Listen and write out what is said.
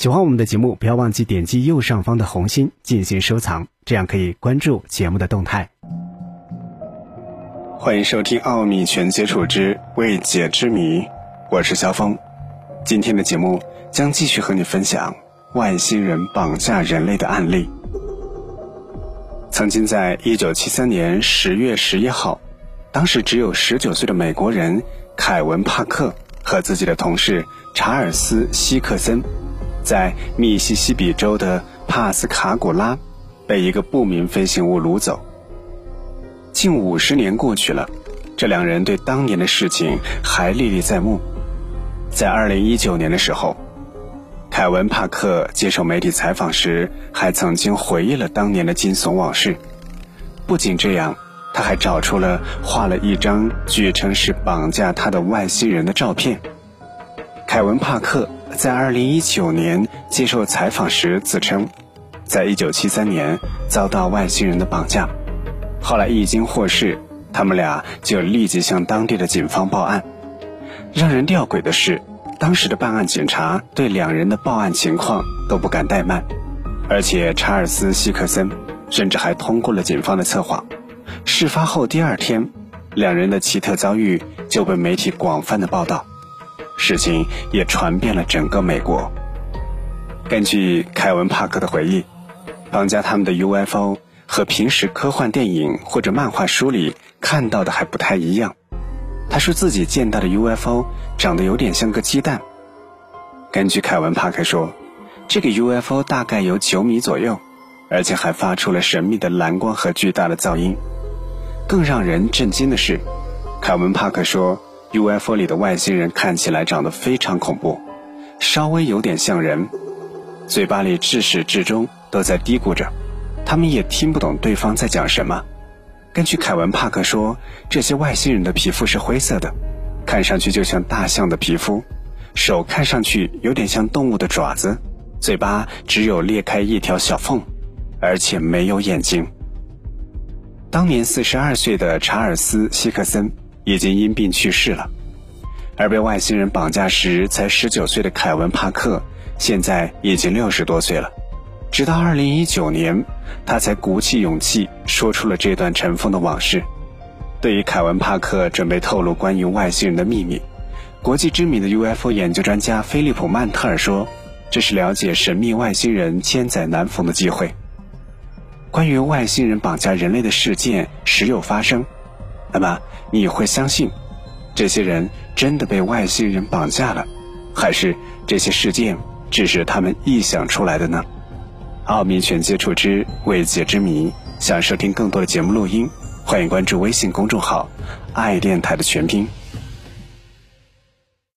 喜欢我们的节目，不要忘记点击右上方的红心进行收藏，这样可以关注节目的动态。欢迎收听《奥秘全接触之未解之谜》，我是肖峰。今天的节目将继续和你分享外星人绑架人类的案例。曾经在一九七三年十月十一号，当时只有十九岁的美国人凯文·帕克和自己的同事查尔斯·希克森。在密西西比州的帕斯卡古拉，被一个不明飞行物掳走。近五十年过去了，这两人对当年的事情还历历在目。在二零一九年的时候，凯文·帕克接受媒体采访时，还曾经回忆了当年的惊悚往事。不仅这样，他还找出了画了一张据称是绑架他的外星人的照片。凯文·帕克。在二零一九年接受采访时自称，在一九七三年遭到外星人的绑架，后来一经获释，他们俩就立即向当地的警方报案。让人吊诡的是，当时的办案警察对两人的报案情况都不敢怠慢，而且查尔斯·希克森甚至还通过了警方的测谎。事发后第二天，两人的奇特遭遇就被媒体广泛的报道。事情也传遍了整个美国。根据凯文·帕克的回忆，绑架他们的 UFO 和平时科幻电影或者漫画书里看到的还不太一样。他说自己见到的 UFO 长得有点像个鸡蛋。根据凯文·帕克说，这个 UFO 大概有九米左右，而且还发出了神秘的蓝光和巨大的噪音。更让人震惊的是，凯文·帕克说。UFO 里的外星人看起来长得非常恐怖，稍微有点像人，嘴巴里至始至终都在嘀咕着，他们也听不懂对方在讲什么。根据凯文·帕克说，这些外星人的皮肤是灰色的，看上去就像大象的皮肤，手看上去有点像动物的爪子，嘴巴只有裂开一条小缝，而且没有眼睛。当年四十二岁的查尔斯·希克森。已经因病去世了，而被外星人绑架时才十九岁的凯文·帕克，现在已经六十多岁了。直到二零一九年，他才鼓起勇气说出了这段尘封的往事。对于凯文·帕克准备透露关于外星人的秘密，国际知名的 UFO 研究专家菲利普·曼特尔说：“这是了解神秘外星人千载难逢的机会。”关于外星人绑架人类的事件时有发生。那么你会相信，这些人真的被外星人绑架了，还是这些事件只是他们臆想出来的呢？奥秘全接触之未解之谜，想收听更多的节目录音，欢迎关注微信公众号“爱电台”的全拼